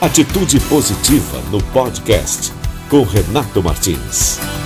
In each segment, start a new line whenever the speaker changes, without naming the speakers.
Atitude Positiva no podcast com Renato Martins.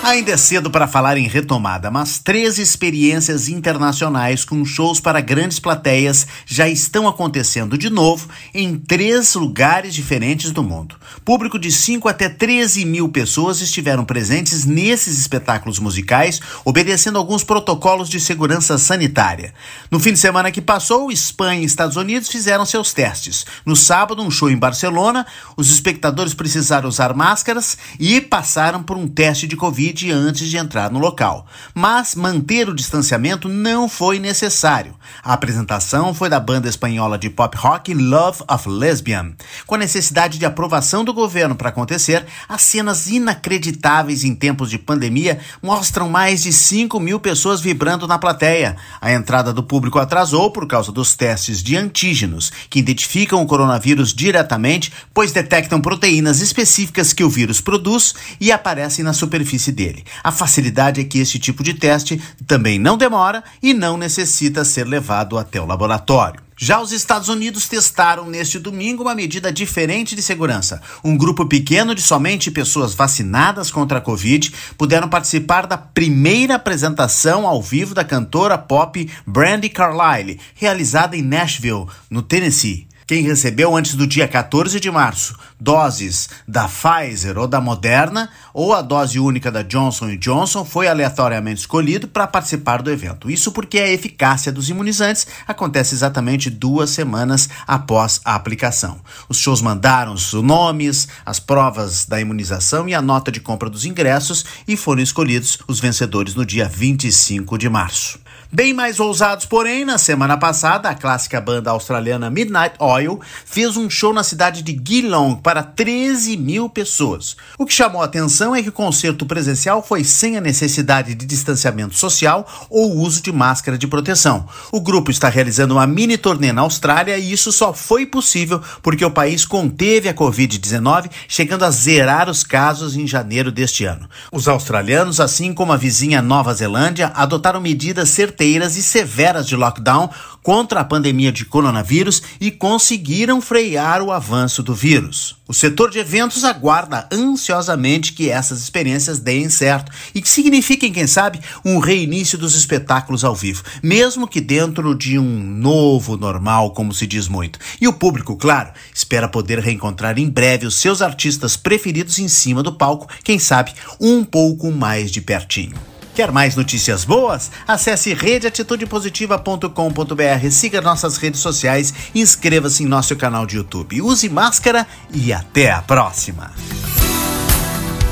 Ainda é cedo para falar em retomada, mas três experiências internacionais com shows para grandes plateias já estão acontecendo de novo em três lugares diferentes do mundo. Público de 5 até 13 mil pessoas estiveram presentes nesses espetáculos musicais, obedecendo alguns protocolos de segurança sanitária. No fim de semana que passou, Espanha e Estados Unidos fizeram seus testes. No sábado, um show em Barcelona, os espectadores precisaram usar máscaras e passaram por um teste de Covid antes de entrar no local. Mas manter o distanciamento não foi necessário. A apresentação foi da banda espanhola de pop rock Love of Lesbian. Com a necessidade de aprovação do governo para acontecer, as cenas inacreditáveis em tempos de pandemia mostram mais de 5 mil pessoas vibrando na plateia. A entrada do público atrasou por causa dos testes de antígenos, que identificam o coronavírus diretamente, pois detectam proteínas específicas que o vírus produz e aparecem na superfície dele. A facilidade é que esse tipo de teste também não demora e não necessita ser levado até o laboratório. Já os Estados Unidos testaram neste domingo uma medida diferente de segurança. Um grupo pequeno de somente pessoas vacinadas contra a Covid puderam participar da primeira apresentação ao vivo da cantora pop Brandy Carlile, realizada em Nashville, no Tennessee. Quem recebeu antes do dia 14 de março doses da Pfizer ou da Moderna ou a dose única da Johnson Johnson foi aleatoriamente escolhido para participar do evento. Isso porque a eficácia dos imunizantes acontece exatamente duas semanas após a aplicação. Os shows mandaram os nomes, as provas da imunização e a nota de compra dos ingressos e foram escolhidos os vencedores no dia 25 de março. Bem mais ousados, porém, na semana passada, a clássica banda australiana Midnight Oil fez um show na cidade de Geelong para 13 mil pessoas. O que chamou a atenção é que o concerto presencial foi sem a necessidade de distanciamento social ou uso de máscara de proteção. O grupo está realizando uma mini turnê na Austrália e isso só foi possível porque o país conteve a Covid-19, chegando a zerar os casos em janeiro deste ano. Os australianos, assim como a vizinha Nova Zelândia, adotaram medidas certeiras certeiras e severas de lockdown contra a pandemia de coronavírus e conseguiram frear o avanço do vírus. O setor de eventos aguarda ansiosamente que essas experiências deem certo e que signifiquem, quem sabe, um reinício dos espetáculos ao vivo, mesmo que dentro de um novo normal, como se diz muito. E o público, claro, espera poder reencontrar em breve os seus artistas preferidos em cima do palco, quem sabe, um pouco mais de pertinho. Quer mais notícias boas? Acesse redeatitudepositiva.com.br, siga nossas redes sociais, inscreva-se em nosso canal de YouTube. Use máscara e até a próxima.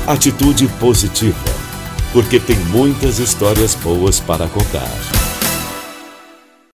Atitude positiva, porque tem muitas histórias boas para contar.